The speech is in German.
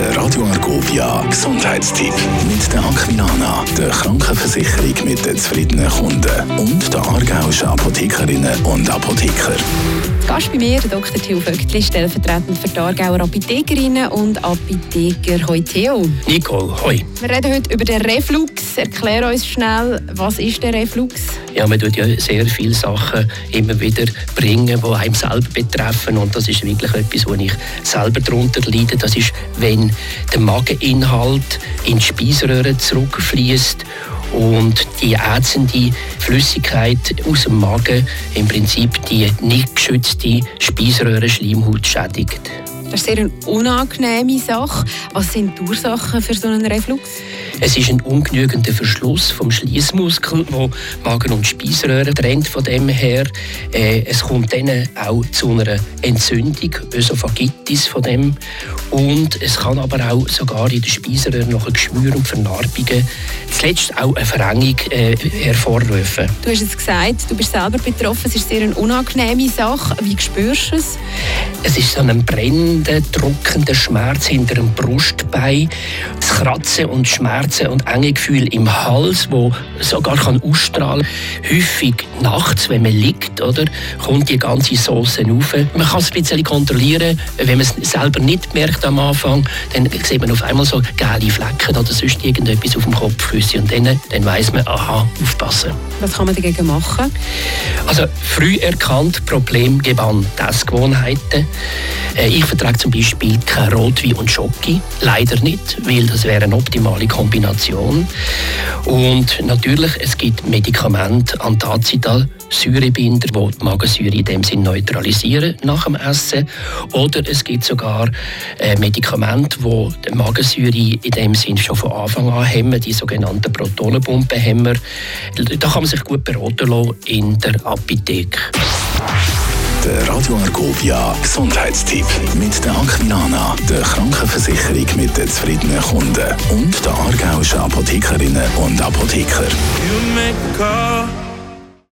Der Radio Argovia Gesundheitstipp mit der Aquilana, der Krankenversicherung mit den zufriedenen Kunden und der aargauischen Apothekerinnen und Apotheker. Gast bei mir, Dr. Theo Vögtli, stellvertretend für die Aargauer Apothekerinnen und Apotheker. Hoi Theo. Nicole, hoi. Wir reden heute über den Reflux. Erklär uns schnell, was ist der Reflux? Ja, man tut ja sehr viele Sachen immer wieder bringen, die einem selber betreffen und das ist wirklich etwas, wo ich selber darunter leide. Das ist, wenn der Mageninhalt in die Speiseröhre zurückfließt und die ätzende Flüssigkeit aus dem Magen im Prinzip die nicht geschützte Speiseröhrenschleimhaut schädigt. Das ist sehr eine unangenehme Sache. Was sind die Ursachen für so einen Reflux? Es ist ein ungenügender Verschluss vom Schließmuskel, wo Magen und Speiseröhre trennt von dem her. Äh, es kommt dann auch zu einer Entzündung, Ösophagitis von dem und es kann aber auch sogar in der Speiseröhre noch ein Geschwür und Vernarbungen, zuletzt auch eine Verengung äh, hervorrufen. Du hast es gesagt, du bist selber betroffen. Es ist sehr eine unangenehme Sache. Wie spürst du es? Es ist so ein brennender, drückender Schmerz hinter dem Brustbein, das Kratzen und Schmerzen und enge Gefühl im Hals, wo sogar kann ausstrahlen. Häufig nachts, wenn man liegt, oder, kommt die ganze Sauce rauf. Man kann es ein bisschen kontrollieren, wenn man es selber nicht merkt am Anfang, dann sieht man auf einmal so gelbe Flecken oder sonst irgendetwas auf dem Kopf, Füße und dann, dann weiss man, aha, aufpassen. Was kann man dagegen machen? Also früh erkannt, Problem gebannt, Essgewohnheiten. Äh, ich vertrage zum Beispiel kein Rotwein und Schoki. Leider nicht, weil das wäre eine optimale Kombination. Und natürlich, es gibt Medikamente, Antacital, Säurebinder, die die Magensäure in dem Sinn neutralisieren nach dem Essen. Oder es gibt sogar äh, Medikamente, die die Magensäure in dem Sinn schon von Anfang an hemmen, die sogenannten Protonenpumpenhemmer. Da kann man sich gut beraten lassen in der Apotheke. Der Radio Argovia Gesundheitstipp. Mit der Aquilana, der Krankenversicherung mit den zufriedenen Kunden. Und der aargauischen Apothekerinnen und Apotheker.